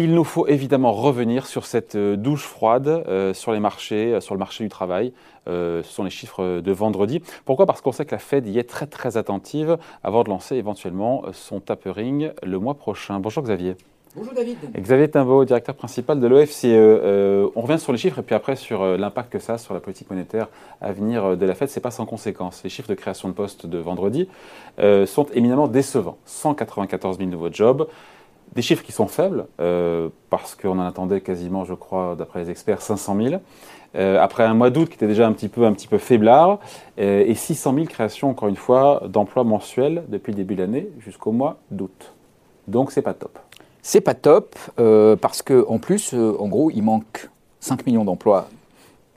Il nous faut évidemment revenir sur cette euh, douche froide euh, sur les marchés, euh, sur le marché du travail. ce sont les chiffres de vendredi. Pourquoi? Parce qu'on sait que la Fed y est très très attentive avant de lancer éventuellement son tapering le mois prochain. Bonjour Xavier. Bonjour David. Xavier Timbaud, directeur principal de l'OFCE. on revient sur les chiffres et puis après sur l'impact que ça a sur la politique monétaire à venir de la Fed. C'est pas sans conséquence. Les chiffres de création de postes de vendredi sont éminemment décevants. 194 000 nouveaux jobs. Des chiffres qui sont faibles, euh, parce qu'on en attendait quasiment, je crois, d'après les experts, 500 000. Euh, après un mois d'août qui était déjà un petit peu, un petit peu faiblard, euh, et 600 000 créations, encore une fois, d'emplois mensuels depuis le début de l'année jusqu'au mois d'août. Donc c'est pas top. C'est pas top, parce qu'en plus, en gros, il manque 5 millions d'emplois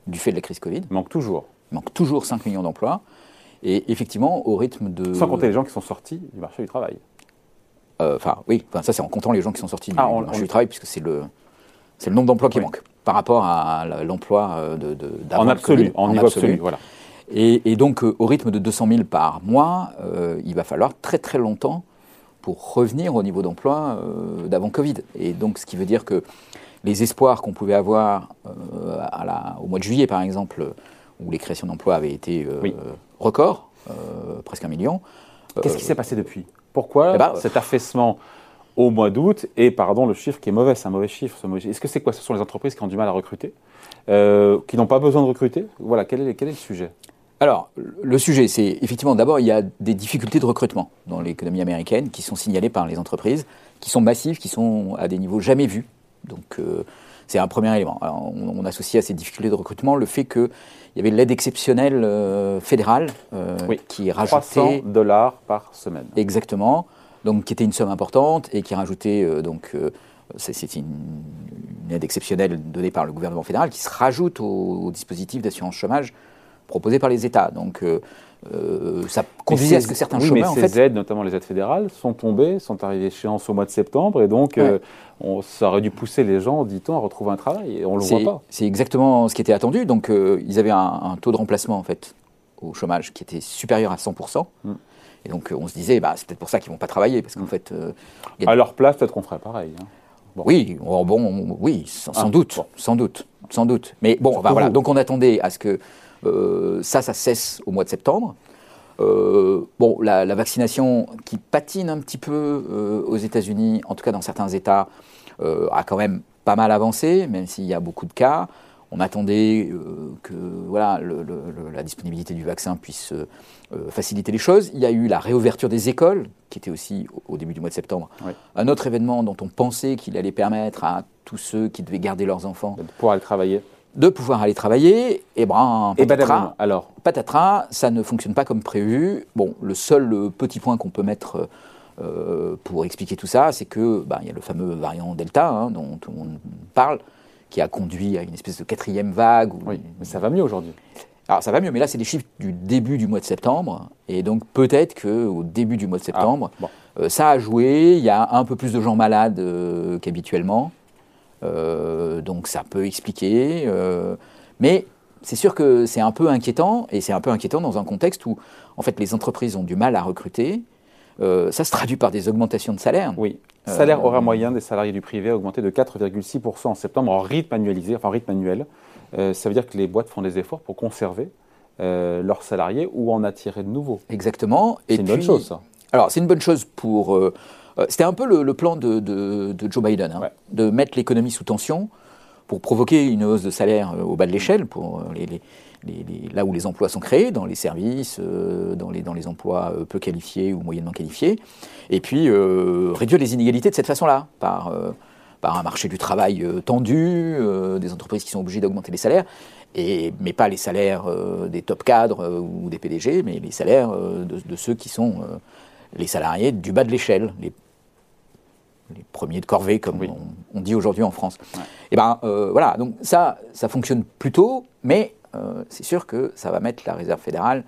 du fait de la crise Covid. Il manque toujours. Il manque toujours 5 millions d'emplois. Et effectivement, au rythme de... Sans compter les gens qui sont sortis du marché du travail. Euh, enfin, oui, ça c'est en comptant les gens qui sont sortis du, ah, marché du travail, puisque c'est le, c'est le nombre d'emplois qui manque par rapport à l'emploi euh, de, de En absolu, en, niveau absolu. voilà. Et, donc, euh, au rythme de 200 000 par mois, il va falloir très très longtemps pour revenir au niveau d'emploi d'avant Covid. Et donc, ce qui veut dire que les espoirs qu'on pouvait avoir à la, au mois de juillet, par exemple, où les créations d'emplois avaient été records, presque un million. Qu'est-ce qui s'est passé depuis? Pourquoi eh ben, cet affaissement au mois d'août et, pardon, le chiffre qui est mauvais, c'est un mauvais chiffre. Est-ce que c'est quoi? Ce sont les entreprises qui ont du mal à recruter, euh, qui n'ont pas besoin de recruter? Voilà, quel est, quel est le sujet? Alors, le sujet, c'est effectivement, d'abord, il y a des difficultés de recrutement dans l'économie américaine qui sont signalées par les entreprises, qui sont massives, qui sont à des niveaux jamais vus. Donc, euh, c'est un premier élément. on, associe à ces difficultés de recrutement le fait qu'il y avait l'aide exceptionnelle euh, fédérale euh, qui rajoutait 300 dollars par semaine. Exactement. Donc, qui était une somme importante et qui rajoutait euh, donc c'est une, aide exceptionnelle donnée par le gouvernement fédéral qui se rajoute au, dispositif d'assurance chômage proposé par les États. Donc, euh, ça conduisait à ce que certains oui, chômeurs, mais ces aides, notamment les aides fédérales, sont tombées, sont arrivées échéance au mois de septembre, et donc euh, on, ça aurait dû pousser les gens, dit-on, à retrouver un travail, et on ne le voit pas. C'est exactement ce qui était attendu. Donc euh, ils avaient un, taux de remplacement en fait au chômage qui était supérieur à 100%. Mm. Et donc on se disait, bah, c'est peut-être pour ça qu'ils ne vont pas travailler, parce qu'en mm. fait... à leur place, peut-être qu'on ferait pareil. Hein. Oui, oh, bon, oui, sans, ah, doute, sans doute, sans doute. Mais bon, bah, voilà. Donc on attendait à ce que euh, ça, ça cesse au mois de septembre. Euh, bon, la, vaccination qui patine un petit peu euh, aux États-Unis, en tout cas dans certains États, a quand même pas mal avancé, même s'il y a beaucoup de cas. On attendait que voilà, la disponibilité du vaccin puisse faciliter les choses. Il y a eu la réouverture des écoles, qui était aussi au, début du mois de septembre. Un autre événement dont on pensait qu'il allait permettre à tous ceux qui devaient garder leurs enfants de pouvoir aller travailler de pouvoir aller travailler, et ben, patatras, alors patatras, ça ne fonctionne pas comme prévu. Bon, le seul euh, petit point qu'on peut mettre euh, pour expliquer tout ça, c'est que ben, il y a le fameux variant Delta hein, dont tout le monde parle, qui a conduit à une espèce de quatrième vague. Oui, mais ça va mieux aujourd'hui. Alors ça va mieux, mais là c'est des chiffres du début du mois de septembre, et donc peut-être qu'au début du mois de septembre, ah, euh, ça a joué. Il y a un peu plus de gens malades qu'habituellement. Euh, donc ça peut expliquer. Euh, mais c'est sûr que c'est un peu inquiétant, et c'est un peu inquiétant dans un contexte où en fait les entreprises ont du mal à recruter. Euh, ça se traduit par des augmentations de salaire. Oui. Salaire horaire moyen des salariés du privé a augmenté de 4,6% en septembre en rythme annualisé, enfin rythme annuel. ça veut dire que les boîtes font des efforts pour conserver leurs salariés ou en attirer de nouveaux. Exactement. C'est une bonne chose, ça. Alors, c'est une bonne chose pour euh, c'était un peu le, plan de, Joe Biden, hein, de mettre l'économie sous tension pour provoquer une hausse de salaire euh, au bas de l'échelle, pour euh, les, là où les emplois sont créés, dans les services, dans, les, dans les emplois peu qualifiés ou moyennement qualifiés, et puis réduire les inégalités de cette façon-là, par, par un marché du travail tendu, des entreprises qui sont obligées d'augmenter les salaires, et, mais pas les salaires des top cadres ou des PDG, mais les salaires de, ceux qui sont les salariés du bas de l'échelle, les les premiers de corvée, comme on, dit aujourd'hui en France. Et eh ben euh, voilà, donc ça, ça fonctionne plutôt, mais euh, c'est sûr que ça va mettre la Réserve fédérale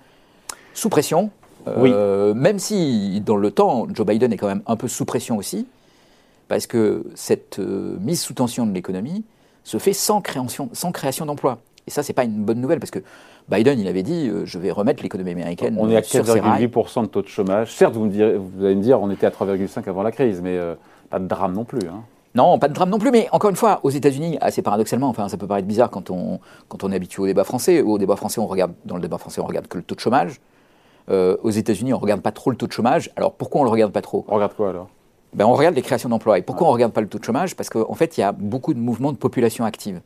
sous pression. Euh, même si dans le temps, Joe Biden est quand même un peu sous pression aussi, parce que cette mise sous tension de l'économie se fait sans création, sans création d'emplois. Et ça, c'est pas une bonne nouvelle, parce que Biden, il avait dit, je vais remettre l'économie américaine. On est à 4,8% de taux de chômage. Certes, vous, me direz, vous allez me dire, on était à 3,5 avant la crise, mais pas de drame non plus. Hein. Non, pas de drame non plus, mais encore une fois, aux États-Unis, assez paradoxalement, enfin, ça peut paraître bizarre quand on, quand on est habitué au débat français. Au débat français, on regarde, dans le débat français, on regarde que le taux de chômage. Euh, aux États-Unis, on ne regarde pas trop le taux de chômage. Alors pourquoi on ne le regarde pas trop? On regarde quoi alors? Ben, On regarde les créations d'emplois. Et pourquoi on ne regarde pas le taux de chômage? Parce qu'en fait, il y a beaucoup de mouvements de population active.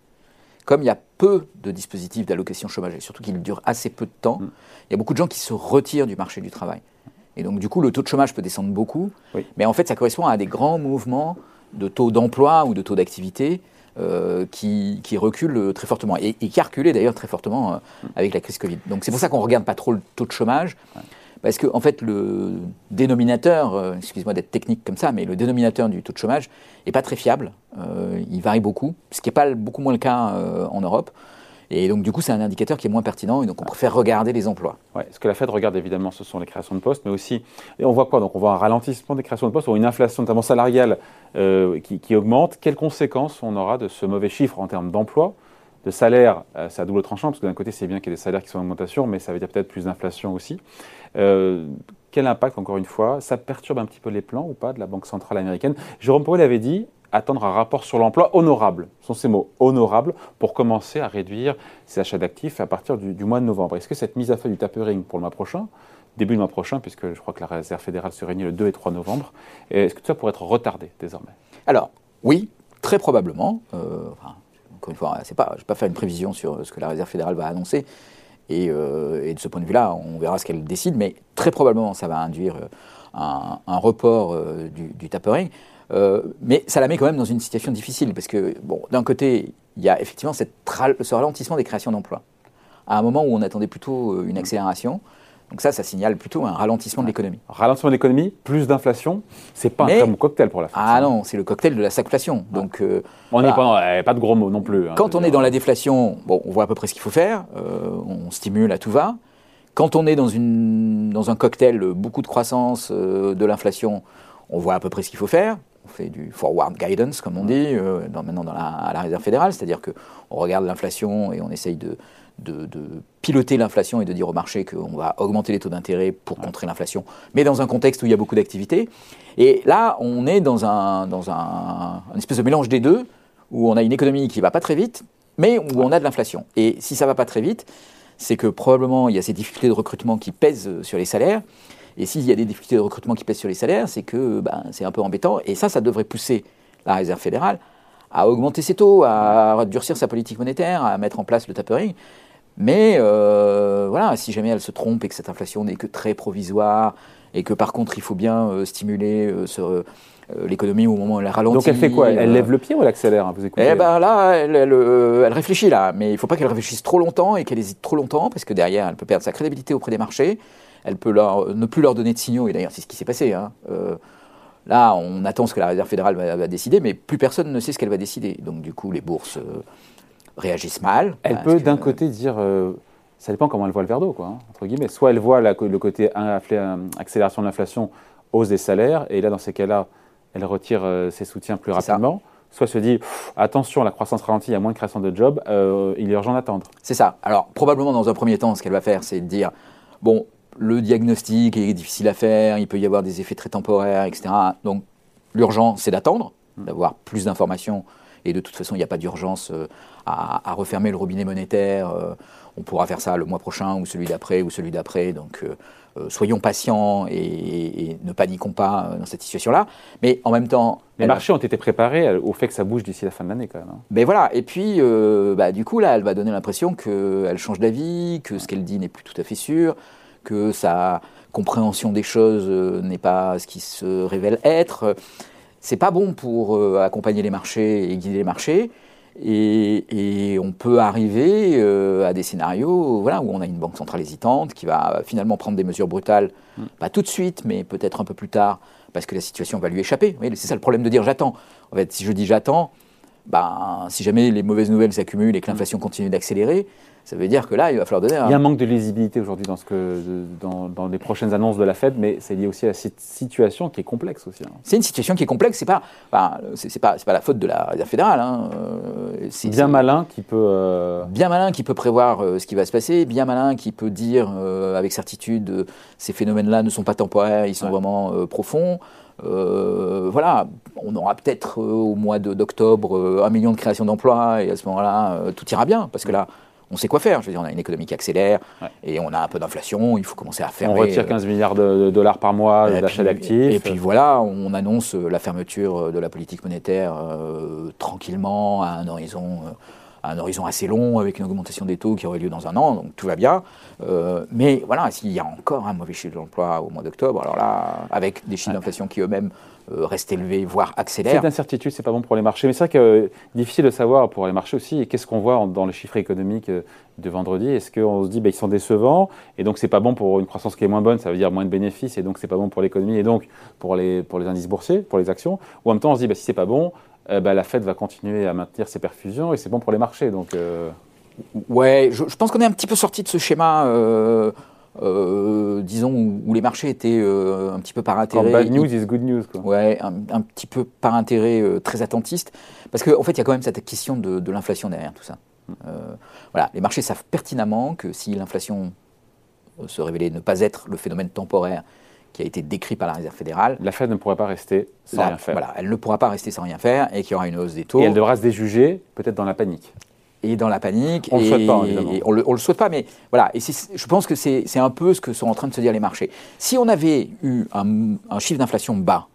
Comme il y a peu de dispositifs d'allocation chômage, et surtout qu'ils durent assez peu de temps, mm. il y a beaucoup de gens qui se retirent du marché du travail. Et donc, du coup, le taux de chômage peut descendre beaucoup. Mais en fait, ça correspond à des grands mouvements de taux d'emploi ou de taux d'activité euh, qui, qui reculent très fortement. Et, qui a reculé d'ailleurs très fortement euh, avec la crise Covid. Donc, c'est pour ça qu'on ne regarde pas trop le taux de chômage. Parce que, en fait, le dénominateur, euh, excuse-moi d'être technique comme ça, mais le dénominateur du taux de chômage n'est pas très fiable. il varie beaucoup, ce qui n'est pas beaucoup moins le cas en Europe. Et donc, du coup, c'est un indicateur qui est moins pertinent et donc on préfère regarder les emplois. Ouais, ce que la Fed regarde évidemment, ce sont les créations de postes, mais aussi, et on voit quoi? Donc, on voit un ralentissement des créations de postes ou une inflation, notamment salariale, euh, qui, augmente. Quelles conséquences on aura de ce mauvais chiffre en termes d'emploi? De salaire, euh, c'est à double tranchant, parce que d'un côté, c'est bien qu'il y ait des salaires qui sont en augmentation, mais ça veut dire peut-être plus d'inflation aussi. Euh, quel impact, encore une fois Ça perturbe un petit peu les plans ou pas de la Banque centrale américaine? Jérôme Powell avait dit attendre un rapport sur l'emploi honorable, ce sont ces mots, honorable, pour commencer à réduire ses achats d'actifs à partir du, mois de novembre. Est-ce que cette mise à feu du tapering pour le mois prochain, début du mois prochain, puisque je crois que la Réserve fédérale se réunit le 2 et 3 novembre, est-ce que tout ça pourrait être retardé désormais? Alors, oui, très probablement. Euh, encore une fois, c'est pas, je ne vais pas faire une prévision sur ce que la Réserve fédérale va annoncer. Et, euh, de ce point de vue-là, on verra ce qu'elle décide, mais très probablement, ça va induire euh, un, report du, du tapering. Euh, mais ça la met quand même dans une situation difficile, parce que, bon, d'un côté, il y a effectivement cette ce ralentissement des créations d'emplois, à un moment où on attendait plutôt euh, une accélération. Donc ça, ça signale plutôt un ralentissement de l'économie. Ralentissement de l'économie, plus d'inflation, c'est pas un cocktail pour la France. Ah non, c'est le cocktail de la stagflation. Donc euh, on n'est pas, pas de gros mots non plus. Hein, Quand on est dans la déflation, bon, on voit à peu près ce qu'il faut faire, on stimule à tout va. Quand on est dans, une, dans un cocktail beaucoup de croissance, de l'inflation, on voit à peu près ce qu'il faut faire on fait du forward guidance, comme on dit, euh, maintenant dans la, à la Réserve fédérale, c'est-à-dire qu'on regarde l'inflation et on essaye de, de, piloter l'inflation et de dire au marché qu'on va augmenter les taux d'intérêt pour contrer l'inflation, mais dans un contexte où il y a beaucoup d'activité. Et là, on est dans un, dans un, espèce de mélange des deux, où on a une économie qui ne va pas très vite, mais où on a de l'inflation. Et si ça ne va pas très vite, c'est que probablement il y a ces difficultés de recrutement qui pèsent sur les salaires. Et s'il y a des difficultés de recrutement qui pèsent sur les salaires, c'est que ben, c'est un peu embêtant. Et ça, ça devrait pousser la Réserve fédérale à augmenter ses taux, à durcir sa politique monétaire, à mettre en place le tapering. Mais euh, voilà, si jamais elle se trompe et que cette inflation n'est que très provisoire, et que par contre il faut bien euh, stimuler euh, l'économie au moment où elle ralentit. Donc elle fait quoi? Elle lève le pied ou elle accélère hein, vous écoutez? Eh ben là, elle, elle, réfléchit là, mais il ne faut pas qu'elle réfléchisse trop longtemps et qu'elle hésite trop longtemps, parce que derrière elle peut perdre sa crédibilité auprès des marchés elle peut leur, ne plus leur donner de signaux, et d'ailleurs c'est ce qui s'est passé. Hein. Euh, là, on attend ce que la Réserve fédérale va, décider, mais plus personne ne sait ce qu'elle va décider. Donc du coup, les bourses euh, réagissent mal. Elle peut d'un côté dire, euh, ça dépend comment elle voit le verre d'eau, quoi, hein, entre guillemets. Soit elle voit le côté accélération de l'inflation, hausse des salaires, et là, dans ces cas-là, elle retire ses soutiens plus rapidement soit se dit attention, la croissance ralentit, il y a moins de création de jobs, il est urgent d'attendre. C'est ça. Alors, probablement, dans un premier temps, ce qu'elle va faire, c'est de dire bon, le diagnostic est difficile à faire, il peut y avoir des effets très temporaires, etc. Donc l'urgent, c'est d'attendre, mm. d'avoir plus d'informations. Et de toute façon, il n'y a pas d'urgence euh, à, refermer le robinet monétaire. Euh, on pourra faire ça le mois prochain ou celui d'après ou celui d'après. Donc euh, soyons patients et, ne paniquons pas dans cette situation-là. Mais en même temps... Les marchés ont été préparés au fait que ça bouge d'ici la fin de l'année quand même. Hein. Mais voilà, et puis bah, du coup là, elle va donner l'impression qu'elle change d'avis, que ce qu'elle dit n'est plus tout à fait sûr, que sa compréhension des choses euh, n'est pas ce qui se révèle être. C'est pas bon pour euh, accompagner les marchés et guider les marchés. Et, on peut arriver euh, à des scénarios voilà, où on a une banque centrale hésitante qui va finalement prendre des mesures brutales, mm. pas tout de suite, mais peut-être un peu plus tard, parce que la situation va lui échapper. c'est ça le problème de dire j'attends. En fait, si je dis j'attends, ben, si jamais les mauvaises nouvelles s'accumulent et que l'inflation continue d'accélérer, Ça veut dire que là, il va falloir donner. Un... Il y a un manque de lisibilité aujourd'hui dans, ce que, dans, dans, les prochaines annonces de la Fed, mais c'est lié aussi à cette situation qui est complexe aussi. Hein. C'est une situation qui est complexe. C'est pas, c'est pas, pas la faute de la Réserve fédérale. Hein. Euh, c'est bien malin qui peut. Euh, bien malin qui peut prévoir euh, ce qui va se passer. Bien malin qui peut dire avec certitude ces phénomènes-là ne sont pas temporaires, ils sont vraiment profonds. voilà, on aura peut-être au mois d'octobre un million de créations d'emplois et à ce moment-là, tout ira bien parce que là on sait quoi faire. Je veux dire, on a une économie qui accélère et on a un peu d'inflation. Il faut commencer à faire. On retire 15 euh, milliards de, dollars par mois d'achat d'actifs. Et puis voilà, on annonce la fermeture de la politique monétaire euh, tranquillement à un horizon. Euh, à un horizon assez long, avec une augmentation des taux qui aurait lieu dans un an, donc tout va bien. mais voilà, s'il y a encore un mauvais chiffre d'emploi au mois d'octobre, alors là, avec des chiffres d'inflation qui eux-mêmes euh, reste élevé, voire accélère. Cette incertitude, c'est pas bon pour les marchés. Mais c'est vrai que euh, difficile de savoir pour les marchés aussi. Qu'est-ce qu'on voit dans les chiffres économiques euh, de vendredi Est-ce qu'on se dit bah, ils sont décevants et donc c'est pas bon pour une croissance qui est moins bonne, ça veut dire moins de bénéfices et donc c'est pas bon pour l'économie et donc pour les, pour les indices boursiers, pour les actions Ou en même temps on se dit bah, si c'est pas bon, bah, la Fed va continuer à maintenir ses perfusions et c'est bon pour les marchés. Donc, Ouais, je, pense qu'on est un petit peu sorti de ce schéma. Euh, disons, où, les marchés étaient euh, un petit peu par intérêt. bad news is good news. Quoi. Ouais, un, petit peu par intérêt euh, très attentiste. Parce qu'en en fait, il y a quand même cette question de, l'inflation derrière tout ça. voilà, les marchés savent pertinemment que si l'inflation se révélait ne pas être le phénomène temporaire qui a été décrit par la Réserve fédérale. La Fed ne pourra pas rester sans rien faire. Voilà, elle ne pourra pas rester sans rien faire et qu'il y aura une hausse des taux. Et elle devra se déjuger, peut-être dans la panique et dans la panique. On ne le souhaite pas, évidemment. on ne le, souhaite pas, mais voilà. Et je pense que c'est un peu ce que sont en train de se dire les marchés. Si on avait eu un, chiffre d'inflation bas,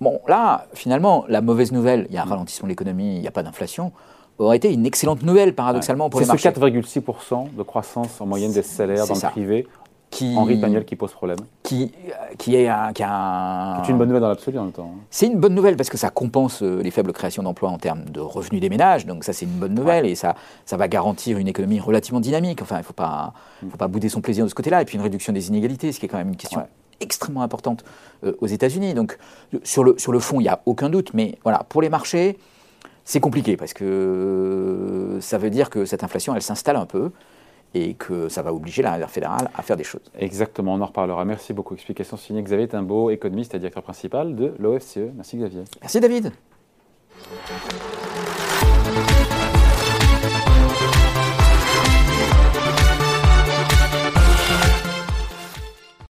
bon, là, finalement, la mauvaise nouvelle, il y a un ralentissement de l'économie, il n'y a pas d'inflation, aurait été une excellente nouvelle, paradoxalement, pour les marchés. C'est ce 4,6% de croissance en moyenne des salaires dans le privé qui, Henri Pagnol qui pose problème. Qui, qui est un. Qui C'est une bonne nouvelle dans l'absolu en même temps. Hein. C'est une bonne nouvelle parce que ça compense euh, les faibles créations d'emplois en termes de revenus des ménages. Donc ça, c'est une bonne nouvelle et ça, ça va garantir une économie relativement dynamique. Enfin, il ne faut pas, mm. faut pas bouder son plaisir de ce côté-là. Et puis une réduction des inégalités, ce qui est quand même une question extrêmement importante euh, aux États-Unis. Donc sur le, sur le fond, il n'y a aucun doute. Mais voilà, pour les marchés, c'est compliqué parce que euh, ça veut dire que cette inflation, elle s'installe un peu et que ça va obliger la Réserve fédérale à faire des choses. Exactement, on en reparlera. Merci beaucoup. Explication signée Xavier Timbaud, économiste et directeur principal de l'OFCE. Merci Xavier. Merci David.